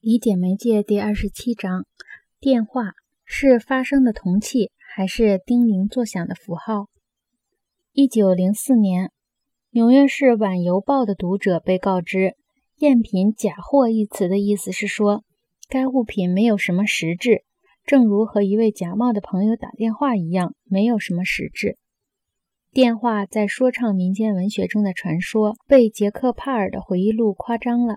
理解媒介第二十七章：电话是发声的铜器，还是叮铃作响的符号？一九零四年，纽约市晚邮报的读者被告知，“赝品假货”一词的意思是说，该物品没有什么实质，正如和一位假冒的朋友打电话一样，没有什么实质。电话在说唱民间文学中的传说，被杰克·帕尔的回忆录夸张了。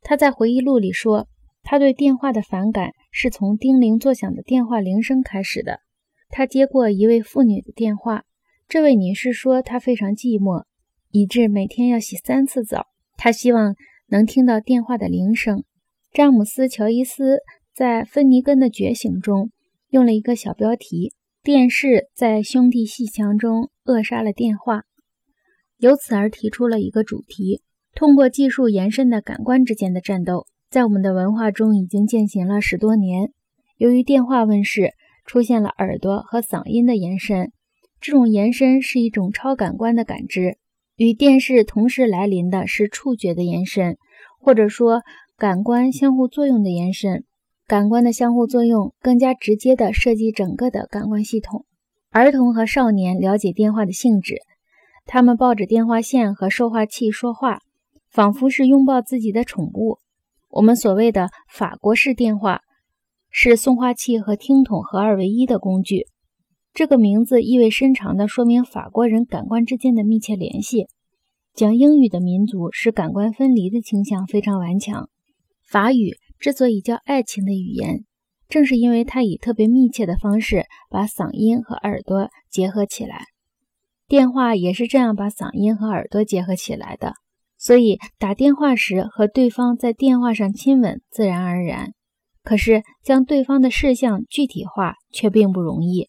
他在回忆录里说。他对电话的反感是从叮铃作响的电话铃声开始的。他接过一位妇女的电话，这位女士说她非常寂寞，以致每天要洗三次澡。她希望能听到电话的铃声。詹姆斯·乔伊斯在《芬尼根的觉醒》中用了一个小标题：“电视在兄弟戏墙中扼杀了电话”，由此而提出了一个主题：通过技术延伸的感官之间的战斗。在我们的文化中已经践行了十多年。由于电话问世，出现了耳朵和嗓音的延伸。这种延伸是一种超感官的感知。与电视同时来临的是触觉的延伸，或者说感官相互作用的延伸。感官的相互作用更加直接地涉及整个的感官系统。儿童和少年了解电话的性质，他们抱着电话线和受话器说话，仿佛是拥抱自己的宠物。我们所谓的法国式电话是送话器和听筒合二为一的工具。这个名字意味深长地说明法国人感官之间的密切联系。讲英语的民族是感官分离的倾向非常顽强。法语之所以叫爱情的语言，正是因为它以特别密切的方式把嗓音和耳朵结合起来。电话也是这样把嗓音和耳朵结合起来的。所以打电话时和对方在电话上亲吻自然而然，可是将对方的事项具体化却并不容易。